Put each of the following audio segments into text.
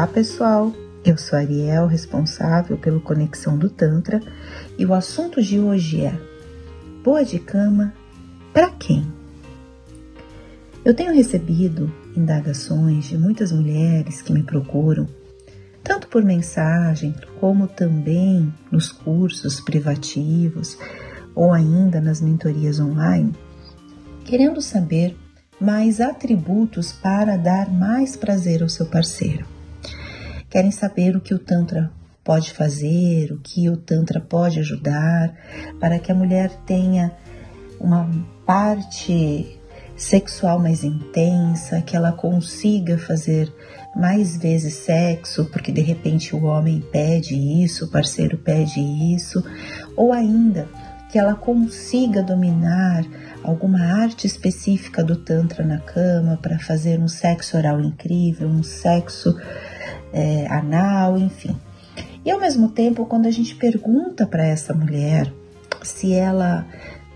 Olá pessoal, eu sou Ariel, responsável pelo Conexão do Tantra, e o assunto de hoje é Boa de cama para quem? Eu tenho recebido indagações de muitas mulheres que me procuram, tanto por mensagem como também nos cursos privativos ou ainda nas mentorias online, querendo saber mais atributos para dar mais prazer ao seu parceiro. Querem saber o que o Tantra pode fazer, o que o Tantra pode ajudar para que a mulher tenha uma parte sexual mais intensa, que ela consiga fazer mais vezes sexo, porque de repente o homem pede isso, o parceiro pede isso, ou ainda que ela consiga dominar alguma arte específica do Tantra na cama para fazer um sexo oral incrível, um sexo é, anal, enfim. E ao mesmo tempo, quando a gente pergunta para essa mulher se ela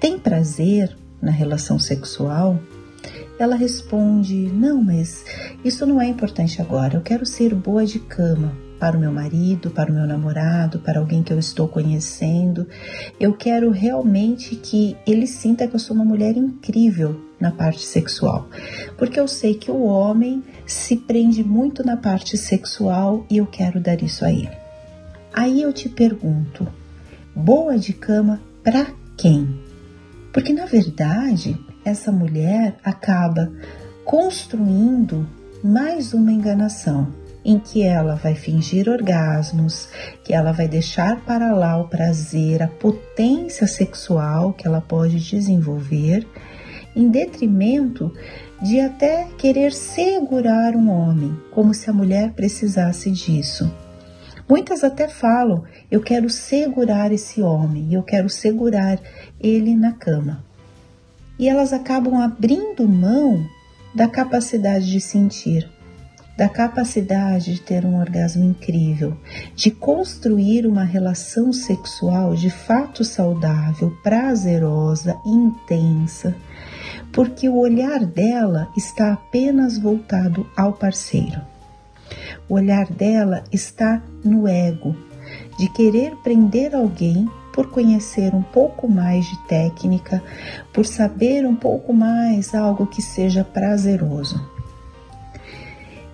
tem prazer na relação sexual, ela responde: Não, mas isso não é importante agora. Eu quero ser boa de cama para o meu marido, para o meu namorado, para alguém que eu estou conhecendo. Eu quero realmente que ele sinta que eu sou uma mulher incrível na parte sexual, porque eu sei que o homem se prende muito na parte sexual e eu quero dar isso a ele. Aí eu te pergunto: boa de cama para quem? Porque na verdade, essa mulher acaba construindo mais uma enganação em que ela vai fingir orgasmos, que ela vai deixar para lá o prazer, a potência sexual que ela pode desenvolver, em detrimento de até querer segurar um homem, como se a mulher precisasse disso. Muitas até falam: eu quero segurar esse homem, eu quero segurar ele na cama. E elas acabam abrindo mão da capacidade de sentir, da capacidade de ter um orgasmo incrível, de construir uma relação sexual de fato saudável, prazerosa, intensa, porque o olhar dela está apenas voltado ao parceiro. O olhar dela está no ego, de querer prender alguém por conhecer um pouco mais de técnica, por saber um pouco mais algo que seja prazeroso.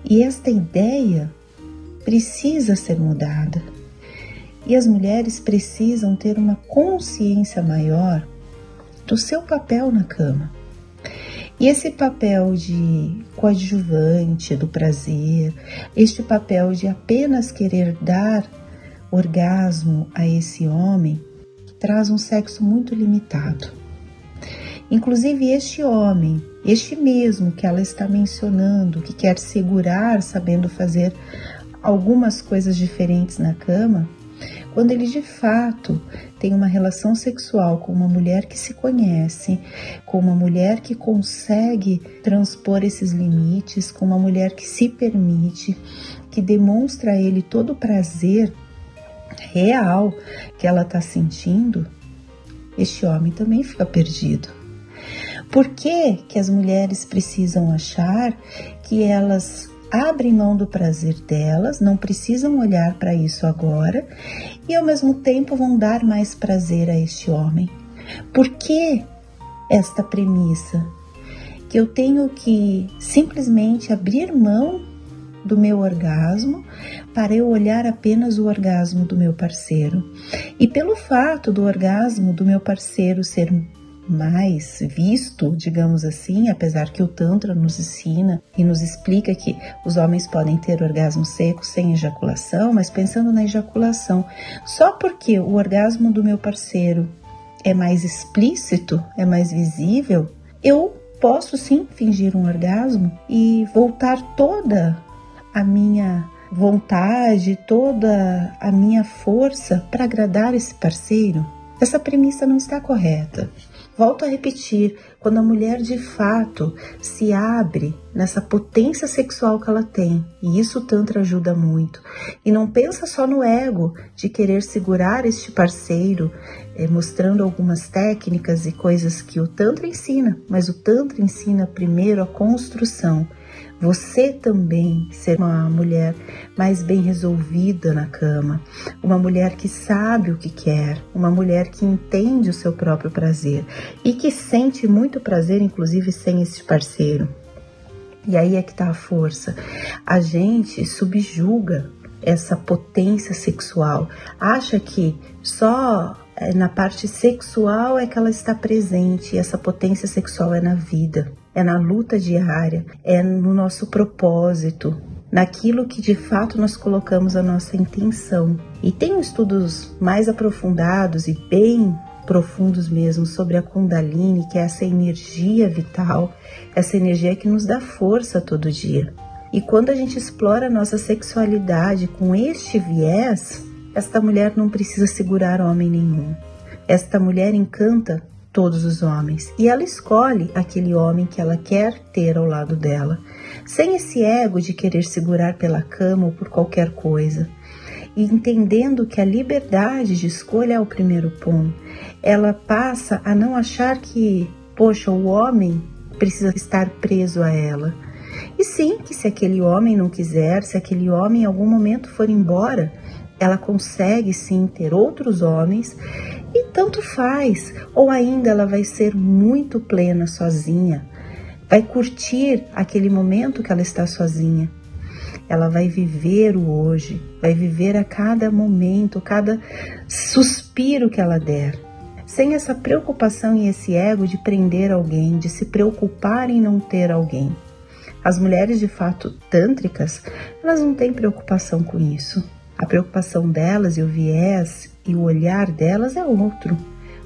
E esta ideia precisa ser mudada. E as mulheres precisam ter uma consciência maior do seu papel na cama. E esse papel de coadjuvante do prazer, este papel de apenas querer dar orgasmo a esse homem, traz um sexo muito limitado. Inclusive, este homem, este mesmo que ela está mencionando, que quer segurar, sabendo fazer algumas coisas diferentes na cama, quando ele de fato tem uma relação sexual com uma mulher que se conhece, com uma mulher que consegue transpor esses limites, com uma mulher que se permite, que demonstra a ele todo o prazer real que ela está sentindo, este homem também fica perdido. Por que, que as mulheres precisam achar que elas abrem mão do prazer delas, não precisam olhar para isso agora e ao mesmo tempo vão dar mais prazer a este homem? Por que esta premissa? Que eu tenho que simplesmente abrir mão do meu orgasmo para eu olhar apenas o orgasmo do meu parceiro. E pelo fato do orgasmo do meu parceiro ser mais visto, digamos assim, apesar que o Tantra nos ensina e nos explica que os homens podem ter orgasmo seco sem ejaculação, mas pensando na ejaculação, só porque o orgasmo do meu parceiro é mais explícito, é mais visível, eu posso sim fingir um orgasmo e voltar toda a minha vontade, toda a minha força para agradar esse parceiro. Essa premissa não está correta. Volto a repetir, quando a mulher de fato se abre nessa potência sexual que ela tem, e isso o Tantra ajuda muito, e não pensa só no ego de querer segurar este parceiro, é, mostrando algumas técnicas e coisas que o Tantra ensina, mas o Tantra ensina primeiro a construção. Você também ser uma mulher mais bem resolvida na cama, uma mulher que sabe o que quer, uma mulher que entende o seu próprio prazer e que sente muito prazer, inclusive sem esse parceiro. E aí é que está a força. A gente subjuga essa potência sexual, acha que só na parte sexual é que ela está presente, e essa potência sexual é na vida é na luta diária, é no nosso propósito, naquilo que de fato nós colocamos a nossa intenção. E tem estudos mais aprofundados e bem profundos mesmo sobre a Kundalini, que é essa energia vital, essa energia que nos dá força todo dia. E quando a gente explora a nossa sexualidade com este viés, esta mulher não precisa segurar homem nenhum. Esta mulher encanta todos os homens e ela escolhe aquele homem que ela quer ter ao lado dela, sem esse ego de querer segurar pela cama ou por qualquer coisa. E entendendo que a liberdade de escolha é o primeiro ponto, ela passa a não achar que, poxa, o homem precisa estar preso a ela. E sim, que se aquele homem não quiser, se aquele homem em algum momento for embora, ela consegue sim ter outros homens e tanto faz, ou ainda ela vai ser muito plena sozinha, vai curtir aquele momento que ela está sozinha. Ela vai viver o hoje, vai viver a cada momento, cada suspiro que ela der, sem essa preocupação e esse ego de prender alguém, de se preocupar em não ter alguém. As mulheres de fato tântricas, elas não têm preocupação com isso. A preocupação delas e o viés e o olhar delas é outro.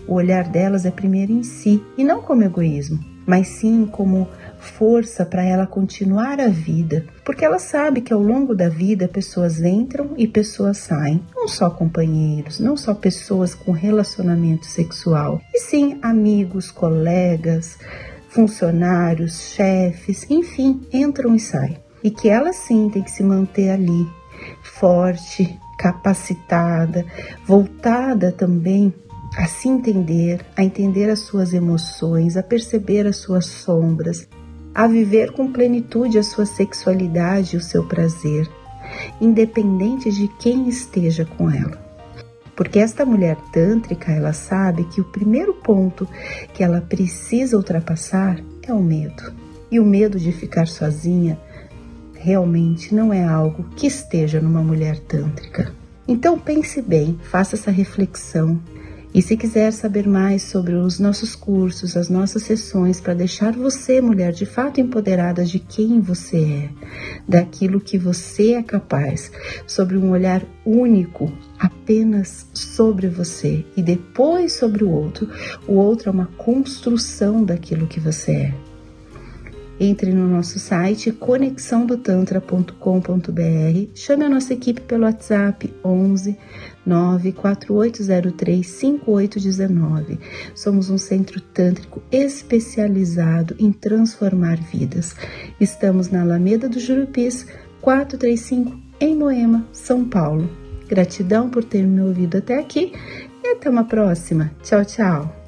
O olhar delas é primeiro em si e não como egoísmo, mas sim como força para ela continuar a vida, porque ela sabe que ao longo da vida pessoas entram e pessoas saem, não só companheiros, não só pessoas com relacionamento sexual, e sim amigos, colegas, funcionários, chefes, enfim, entram e saem. E que ela sim tem que se manter ali, forte, capacitada, voltada também a se entender, a entender as suas emoções, a perceber as suas sombras, a viver com plenitude a sua sexualidade e o seu prazer, independente de quem esteja com ela. Porque esta mulher tântrica, ela sabe que o primeiro ponto que ela precisa ultrapassar é o medo. E o medo de ficar sozinha realmente não é algo que esteja numa mulher tântrica. Então pense bem, faça essa reflexão. E se quiser saber mais sobre os nossos cursos, as nossas sessões, para deixar você, mulher, de fato empoderada de quem você é, daquilo que você é capaz, sobre um olhar único apenas sobre você e depois sobre o outro, o outro é uma construção daquilo que você é. Entre no nosso site conexãodotantra.com.br, chame a nossa equipe pelo WhatsApp 11 94803 5819. Somos um centro tântrico especializado em transformar vidas. Estamos na Alameda do Jurupis, 435 em Moema, São Paulo. Gratidão por ter me ouvido até aqui e até uma próxima. Tchau, tchau.